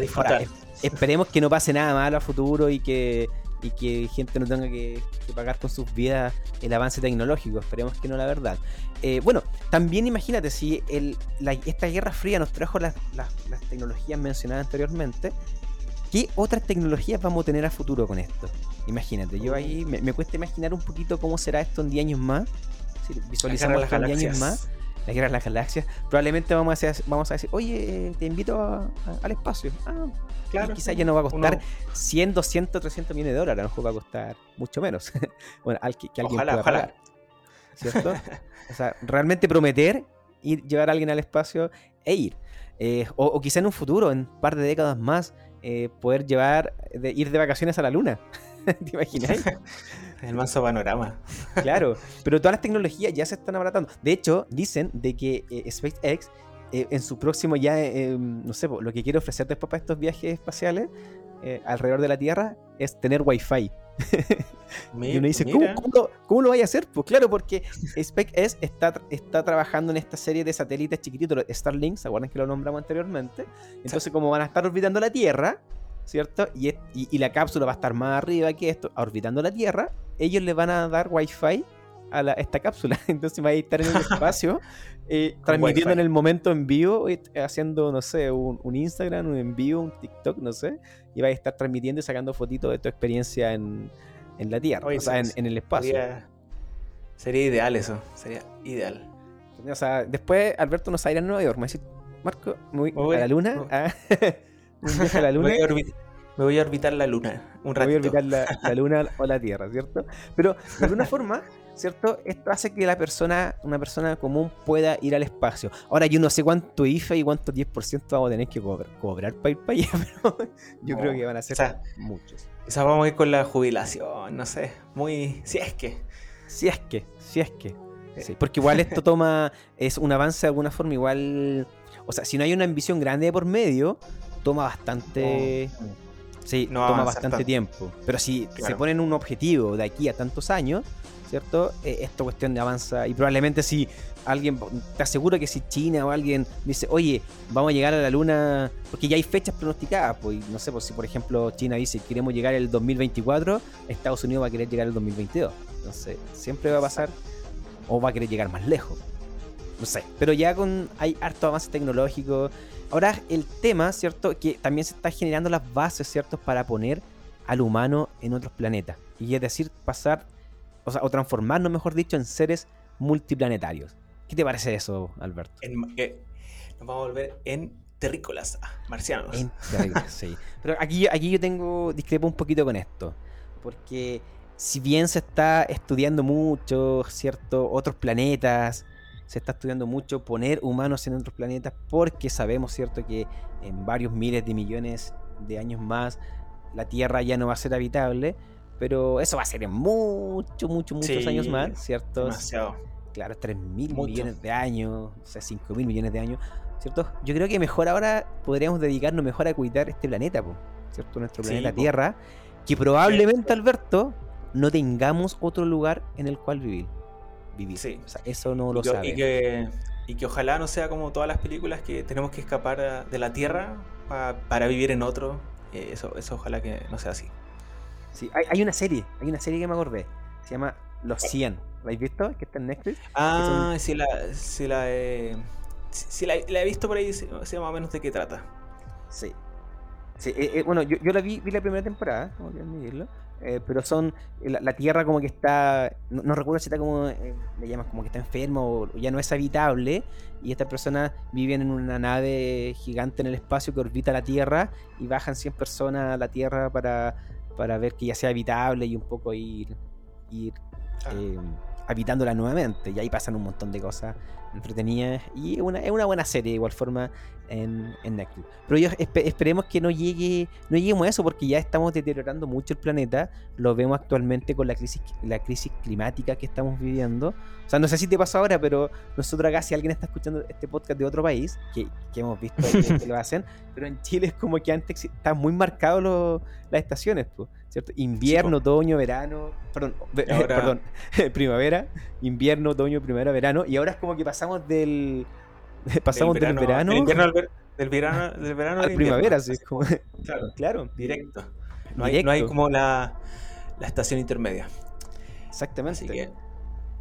esperemos que no pase nada malo a futuro y que, y que gente no tenga que, pagar con sus vidas el avance tecnológico. Esperemos que no, la verdad. Eh, bueno, también imagínate si el, esta Guerra Fría nos trajo las, las tecnologías mencionadas anteriormente. ¿Qué otras tecnologías vamos a tener a futuro con esto? Imagínate, yo ahí me, cuesta imaginar un poquito cómo será esto en 10 años más. Si visualizamos en 10 años más, la guerra de las galaxias, probablemente vamos a, vamos a decir, oye, te invito al espacio. Ah, claro. Quizás ya no va a costar 100, 200, 300 millones de dólares, a lo mejor va a costar mucho menos. *laughs* bueno, que, alguien pueda pagar. ¿Cierto? o sea, realmente prometer ir, llevar a alguien al espacio e ir. Eh, o, o, quizá en un futuro, en un par de décadas más, eh, poder llevar, de, ir de vacaciones a la luna. *laughs* ¿Te imaginas? *laughs* El manso panorama. *laughs* claro, pero todas las tecnologías ya se están abaratando. De hecho, dicen de que eh, SpaceX eh, en su próximo ya, no sé, lo que quiere ofrecer después para estos viajes espaciales alrededor de la Tierra es tener Wi-Fi. *laughs* y uno dice, ¿cómo, lo, vaya a hacer? Pues claro, porque SpaceX está, está trabajando en esta serie de satélites chiquititos, Starlink, ¿se acuerdan que lo nombramos anteriormente? Entonces, como van a estar orbitando la Tierra, ¿cierto? Y, y, la cápsula va a estar más arriba que esto, orbitando la Tierra, ellos le van a dar Wi-Fi a esta cápsula. *laughs* Entonces va a estar en el *laughs* espacio, eh, transmitiendo en el momento en vivo, eh, haciendo, no sé, un, un, Instagram, un envío, un TikTok, no sé, y va a estar transmitiendo y sacando fotitos de tu experiencia en, en la Tierra, o sea, en, el espacio. Sería, ideal eso, sería ideal. O sea, después Alberto nos va a ir a Nueva York, me va Marco, voy, a la luna. Ah, a *laughs* la *laughs* luna. Me voy a orbitar la luna un rato. Me voy a orbitar la, luna *laughs* o la Tierra, ¿cierto? Pero de alguna forma, ¿cierto? Esto hace que la persona, una persona común pueda ir al espacio. Ahora yo no sé cuánto IFE y cuánto 10% vamos a tener que cobrar, para ir para allá, *laughs* pero yo creo que van a ser muchos. Quizás vamos a ir con la jubilación, no sé. Muy. Si es que. Si es que, si es que. Sí, porque igual esto toma. Es un avance de alguna forma, igual. O sea, si no hay una ambición grande por medio, toma bastante. Sí, toma bastante tiempo. Pero si se ponen un objetivo de aquí a tantos años, ¿cierto? Eh, esta cuestión de avanza. Y probablemente si alguien, te aseguro que si China o alguien dice, oye, vamos a llegar a la luna, porque ya hay fechas pronosticadas, pues no sé, pues si por ejemplo China dice, queremos llegar el 2024, Estados Unidos va a querer llegar el 2022. Entonces, siempre va a pasar, o va a querer llegar más lejos. No sé, pero ya con hay harto avance tecnológico, Ahora el tema, ¿cierto? Que también se está generando las bases, ¿cierto? Para poner al humano en otros planetas. Y es decir, pasar, o, sea, o transformarnos, mejor dicho, en seres multiplanetarios. ¿Qué te parece eso, Alberto? Eh, nos vamos a volver en terrícolas, ah, marcianos. En terrícolas, sí. *laughs* Pero aquí, aquí yo tengo, discrepo un poquito con esto. Porque si bien se está estudiando mucho, ¿cierto? Otros planetas, se está estudiando mucho poner humanos en otros planetas porque sabemos, ¿cierto?, que en varios miles de millones de años más la Tierra ya no va a ser habitable, pero eso va a ser en muchos, muchos, muchos años más, ¿cierto? Demasiado. Claro, 3 mil millones de años, o sea, 5 mil millones de años, ¿cierto? Yo creo que mejor ahora podríamos dedicarnos mejor a cuidar este planeta, ¿cierto? Nuestro planeta Tierra, que probablemente, Alberto, no tengamos otro lugar en el cual vivir vivir. Sí. O sea, eso no lo sabe. Y que, y que ojalá no sea como todas las películas que tenemos que escapar de la Tierra para vivir en otro. Eh, eso, eso ojalá que no sea así. Sí, hay, hay, una serie, hay una serie que me acordé. Se llama Los 100. ¿La habéis visto? Que está en Netflix. Ah, sí, la, sí, la, he, sí, la, he visto por ahí, sé más o menos de qué trata. Sí. Sí eh, eh, bueno, yo, yo, la vi, vi la primera temporada, como que admitirlo. Eh, pero son la, tierra como que está no, recuerdo si está como eh, le llamas como que está enfermo o ya no es habitable y estas personas viven en una nave gigante en el espacio que orbita la tierra y bajan 100 personas a la tierra para, para ver que ya sea habitable y un poco ir ir ah. Habitándola nuevamente y ahí pasan un montón de cosas entretenidas y es una, es una buena serie de igual forma en, Netflix. Pero yo esperemos que no llegue, no lleguemos a eso porque ya estamos deteriorando mucho el planeta. Lo vemos actualmente con la crisis, la crisis climática que estamos viviendo. O sea, no sé si te pasa ahora, pero nosotros acá, si alguien está escuchando este podcast de otro país, que, hemos visto que, lo *laughs* hacen, pero en Chile es como que antes está muy marcado las estaciones, ¿cierto? Invierno, otoño, verano, perdón, *laughs* perdón, *laughs* primavera, invierno, otoño, primavera, verano, y ahora es como que pasamos del *laughs* pasamos del verano, del, verano del verano a la primavera, sí, claro, claro, directo. No, Hay, no hay como la, la estación intermedia. Exactamente.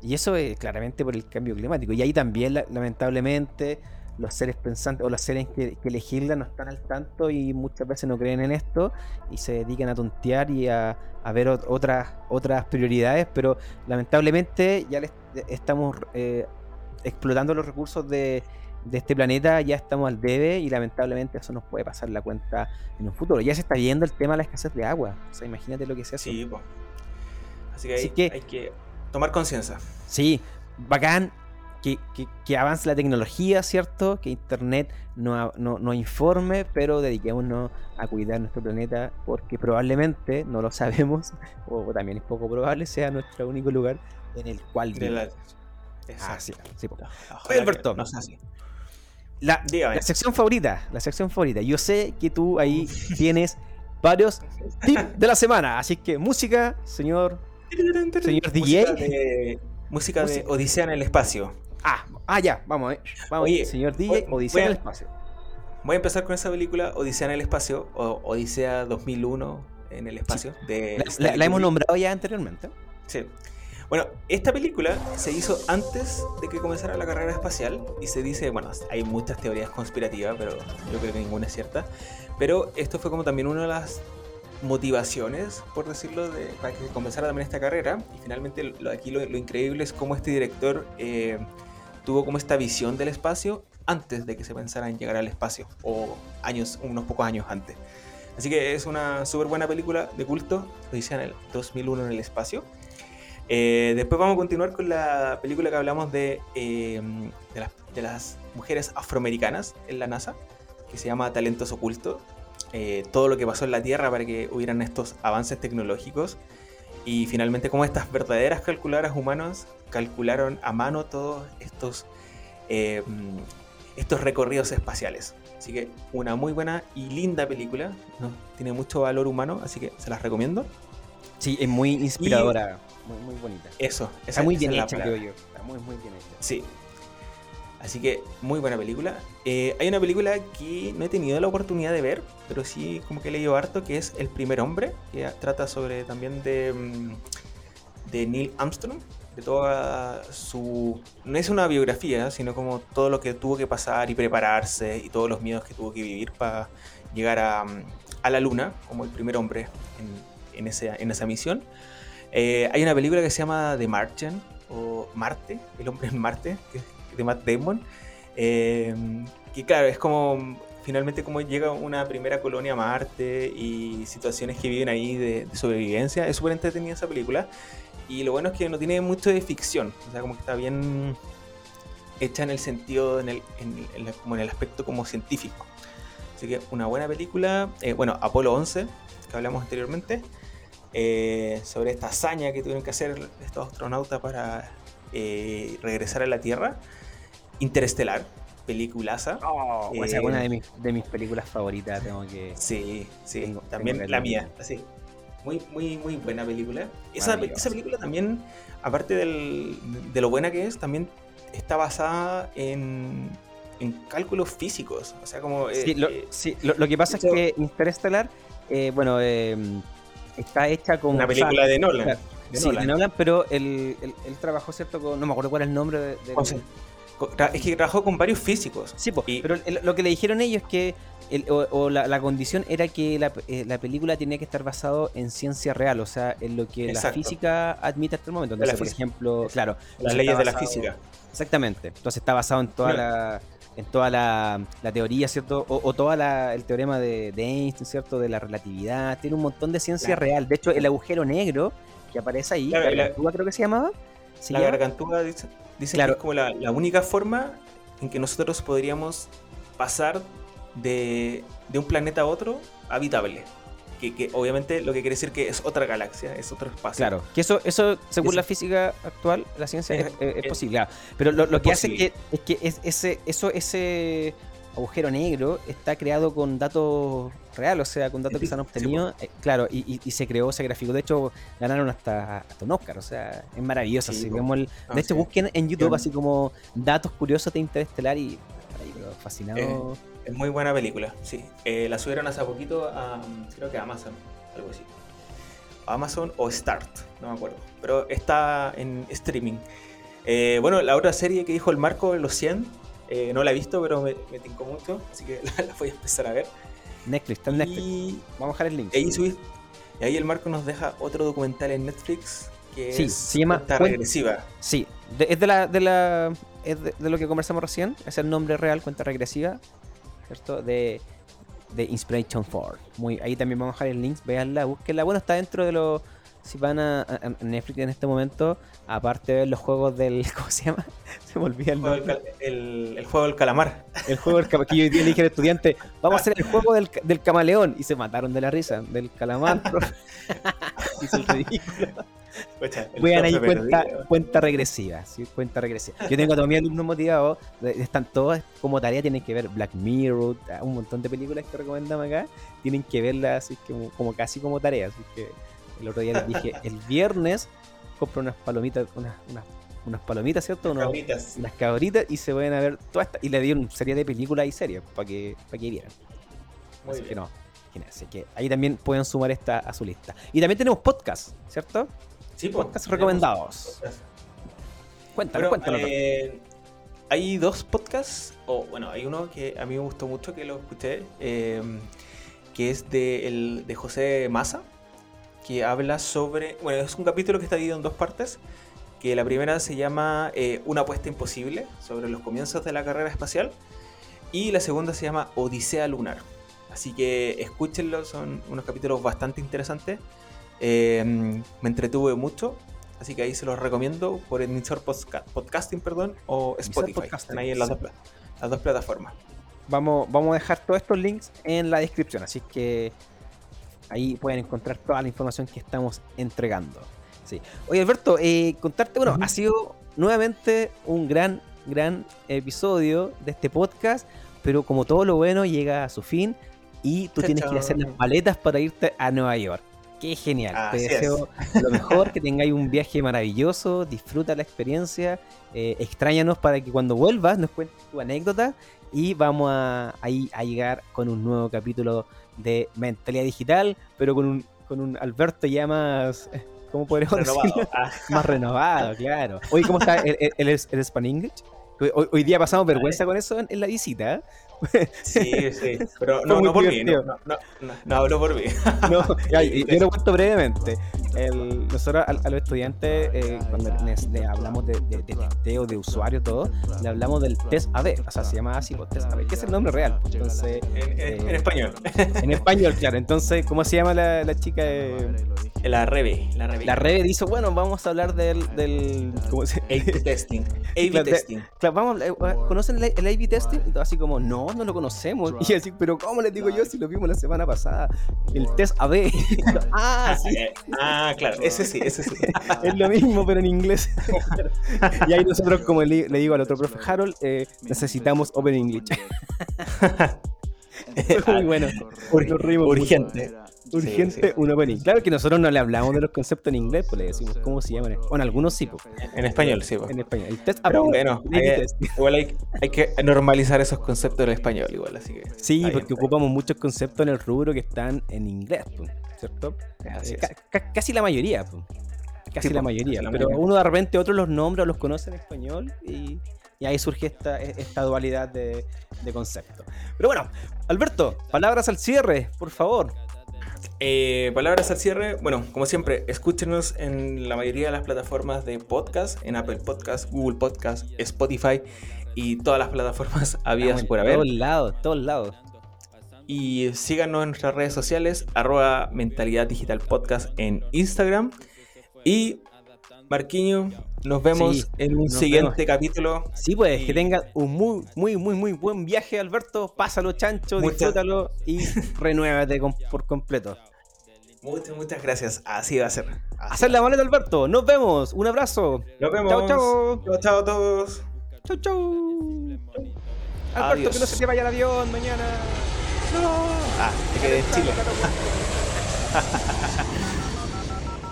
Y eso es claramente por el cambio climático. Y ahí también, lamentablemente, los seres pensantes o los seres que, que legislan no están al tanto y muchas veces no creen en esto y se dedican a tontear y a, ver otras, otras prioridades, pero lamentablemente ya estamos eh, explotando los recursos de, este planeta, ya estamos al debe y lamentablemente eso nos puede pasar la cuenta en un futuro. Ya se está viendo el tema de la escasez de agua, o sea, imagínate lo que se hace. Sí. Así que, hay, que hay que tomar conciencia. Sí, bacán que, que, avance la tecnología, ¿cierto? Que Internet no, no, informe, pero dediquémonos a cuidar nuestro planeta porque probablemente, no lo *laughs* sabemos, o, también es poco probable, sea nuestro único lugar en el cual vivimos. Ah, sí, sí. Alberto, no así. La, la, sección favorita, la sección favorita. Yo sé que tú ahí tienes varios tips de la semana, así que música, señor Señor DJ. Música de, Odisea en el espacio. Ah, ah ya, vamos, eh. vamos señor DJ, Odisea en el espacio. Voy a empezar con esa película, Odisea en el espacio, o Odisea 2001 en el espacio. De la, hemos nombrado ya anteriormente. Sí. Bueno, esta película se hizo antes de que comenzara la carrera espacial y se dice, bueno, hay muchas teorías conspirativas, pero yo creo que ninguna es cierta. Pero esto fue como también una de las motivaciones, por decirlo, de, para que comenzara también esta carrera. Y finalmente lo, aquí lo, increíble es cómo este director eh, tuvo como esta visión del espacio antes de que se pensara en llegar al espacio, o años, unos pocos años antes. Así que es una súper buena película de culto, lo dice en el 2001 en el espacio. Eh, después vamos a continuar con la película que hablamos de, eh, de, las mujeres afroamericanas en la NASA, que se llama Talentos Ocultos. Eh, todo lo que pasó en la Tierra para que hubieran estos avances tecnológicos y finalmente cómo estas verdaderas calculadoras humanas calcularon a mano todos estos, eh, estos recorridos espaciales. Así que una muy buena y linda película, tiene mucho valor humano, así que se las recomiendo. Sí, es muy inspiradora, muy, bonita. Eso, está muy bien hecha, creo yo. Está muy, muy bien hecha. Sí, Así que muy buena película. Eh, hay una película que no he tenido la oportunidad de ver, pero sí como que he leído harto, que es El primer hombre, que trata sobre también de, mm, Neil Armstrong, de toda su... No es una biografía, sino como todo lo que tuvo que pasar y prepararse y todos los miedos que tuvo que vivir para llegar a, mm, a, la luna, como el primer hombre en, esa misión. Eh, hay una película que se llama The Martian, o Marte, el hombre en Marte, que de Matt Damon. Eh, claro, es como finalmente como llega una primera colonia a Marte y situaciones que viven ahí de, sobrevivencia. Es súper entretenida esa película. Y lo bueno es que no tiene mucho de ficción. O sea, como que está bien hecha en el sentido, en el, como en el aspecto como científico. Así que una buena película. Eh, bueno, Apolo 11, que hablamos anteriormente. Eh, sobre esta hazaña que tuvieron que hacer estos astronautas para regresar a la Tierra. Interestelar, peliculaza. Oh, es una de mis, de mis películas favoritas, tengo que. Sí, sí, también la mía, así. Muy, muy, muy buena película. Esa, esa película también, aparte del, de lo buena que es, también está basada en, en cálculos físicos. O sea, como. sí, eh, lo, eh, sí, lo, que pasa es que Interestelar, eh, bueno, está hecha con. Una película de Nolan. De sí, Nolan. de Nolan, pero él, él, trabajó, ¿cierto? Con, no me acuerdo cuál es el nombre de, es que trabajó con varios físicos. Sí, pero lo que le dijeron ellos es que o, la, condición era que eh, la, película tenía que estar basado en ciencia real, o sea, en lo que la física admite hasta el momento. Entonces, por ejemplo, claro. Las leyes de la física. Exactamente. Entonces está basado en toda la en toda la, teoría, ¿cierto? O, todo el teorema de, Einstein, ¿cierto? De la relatividad. Tiene un montón de ciencia real. De hecho, el agujero negro que aparece ahí, la gargantúa creo que se llamaba. La gargantúa dice, Dicen que es como la, única forma en que nosotros podríamos pasar de, un planeta a otro habitable. Que, obviamente lo que quiere decir que es otra galaxia, es otro espacio. Claro, que eso, eso según la física actual, la ciencia es, posible. Pero lo, que hace que, es que es, ese, eso, ese agujero negro está creado con datos real, o sea, con datos que se han obtenido, eh, claro, y, se creó, se graficó, de hecho ganaron hasta, hasta un Oscar, o sea, es maravilloso, así vemos el, de hecho busquen en YouTube así como datos curiosos de Interestelar y fascinado. es muy buena película, sí. Eh, la subieron hace poquito a, creo que a Amazon, algo así. Amazon o Start, no me acuerdo, pero está en streaming. Eh, bueno, la otra serie que dijo el Marco, Los 100, no la he visto, pero me, me tincó mucho, así que *laughs* la voy a empezar a ver. Netflix, está en Netflix. Vamos a dejar el link. y ahí el Marco nos deja otro documental en Netflix que sí, se llama Cuenta Regresiva. Sí, es de la, de la es de, lo que conversamos recién, es el nombre real, cuenta regresiva, ¿cierto? De, de Inspiration 4. Muy, ahí también vamos a dejar el link, véanla, búsquenla. Bueno, está dentro de los si van a, Netflix en este momento, aparte de ver los juegos del. *laughs* ¿Cómo se llama? *laughs* Se me olvida el nombre. El, juego del calamar. El juego del calamar. Que yo dije al estudiante, vamos a hacer el juego del, del, camaleón. Y se mataron de la risa. Del calamar, *laughs* Hizo el ridículo. Vean ahí cuenta, cuenta regresiva, ¿sí? cuenta regresiva. Yo tengo también alumnos motivados, están todos como tarea, tienen que ver Black Mirror, un montón de películas que recomendamos acá, tienen que verlas así como, como casi como tarea, así que el otro día les dije, *laughs* el viernes compro unas palomitas, unas, unas, palomitas, ¿cierto? Unas cabritas. Unas cabritas y se vayan a ver toda esta. Y le dieron serie de películas y series para que, para que vieran. Así que no. Así que ahí también pueden sumar esta a su lista. Y también tenemos podcast, ¿cierto? Sí, podcast recomendados. Cuéntanos, cuéntanos. Eh, hay dos podcasts, o bueno, hay uno que a mí me gustó mucho que lo escuché, eh, que es de, el, de José Massa, que habla sobre, bueno, es un capítulo que está dividido en dos partes, que la primera se llama eh, Una apuesta imposible, sobre los comienzos de la carrera espacial, y la segunda se llama Odisea Lunar. Así que escúchenlo, son unos capítulos bastante interesantes. Eh, me entretuve mucho, así que ahí se los recomiendo por el Emisor Podcasting perdón, o Spotify. Están ahí en las dos, las dos plataformas. Vamos, vamos a dejar todos estos links en la descripción, así que Ahí pueden encontrar toda la información que estamos entregando. Sí. Oye, Alberto, eh, contarte, bueno, ha sido nuevamente un gran, gran episodio de este podcast, pero como todo lo bueno llega a su fin y tú tienes que ir a hacer las maletas para irte a Nueva York. Qué genial. Te deseo lo mejor, que tengáis un viaje maravilloso, disfruta la experiencia, eh, extrañanos para que cuando vuelvas nos cuentes tu anécdota y vamos a, ahí a llegar con un nuevo capítulo de mentalidad digital, pero con un, con un Alberto ya más, *laughs* ¿cómo podríamos decirlo? *laughs* Ah. Más renovado, claro. Oye, ¿cómo está el, el, el, English? Hoy, día pasamos vergüenza con eso en, la visita. Sí, sí, *laughs* pero no, no por mí, no, no, no, hablo por mí. No, yo lo cuento brevemente. El, nosotros a, los estudiantes, eh, cuando le hablamos de, de, de, testeo de usuario, todo, le hablamos del test AB, o sea, se llama así, pues, test AB, que es el nombre real. Pues, entonces, en, eh, español. En español, claro. Entonces, ¿cómo se llama la, la chica? La Rebe. La Rebe. La Rebe dice, bueno, vamos a hablar del... del ¿cómo se A-B testing. A-B *laughs* testing. Claro, vamos, eh, ¿conocen el, el A-B testing? Así como, no, no lo conocemos. *laughs* Y así, pero ¿cómo les digo yo si lo vimos la semana pasada? El test AB. *laughs* ah, sí. Ah, claro, ese sí, ese sí. es lo mismo, pero en inglés. y ahí nosotros, como le, digo al otro profe Harold, eh, necesitamos Open English. muy bueno. urgente. Urgente un opening. Claro que nosotros no le hablamos de los conceptos en inglés, pues le decimos cómo se llaman. Bueno, algunos sí, pues. En español, sí, pues. En español. El test Pero bueno, *laughs* igual hay, hay, que normalizar esos conceptos en español, igual, así que. Sí, porque ocupamos muchos conceptos en el rubro que están en inglés, pues, ¿cierto? Eh, casi la mayoría, pues. Casi la mayoría. pero uno de repente otros los nombra o los conoce en español y, y ahí surge esta, esta dualidad de, de conceptos. Pero bueno, Alberto, palabras al cierre, por favor. Eh, palabras al cierre. Bueno, como siempre, escúchenos en la mayoría de las plataformas de podcast, en Apple Podcast, Google Podcast, Spotify y todas las plataformas *laughs* habidas por haber. Todos lados, todos lados. Y síganos en nuestras redes sociales, arroba mentalidad digital podcast en Instagram. Y Marquiño, nos vemos en un siguiente capítulo. Sí, pues, que tengan un muy, muy, muy, muy buen viaje, Alberto. Pásalo, chancho, disfrútalo y *laughs* renuévate por completo. Muchas, muchas gracias. Así va a ser. Hacer la maleta, Alberto. Nos vemos. Un abrazo. Nos vemos. Chao, chao. Chao, chao a todos. Chao, chao. Alberto, que no se te vaya el avión mañana. No. Ah, te quedé en Chile. *laughs*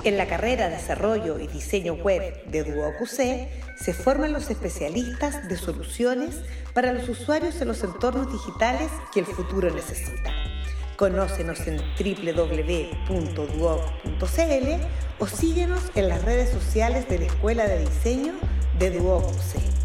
En la carrera de Desarrollo y Diseño Web de DuoQC se forman los especialistas de soluciones para los usuarios en los entornos digitales que el futuro necesita. Conócenos en www.duoc.cl o síguenos en las redes sociales de la Escuela de Diseño de DuoQC.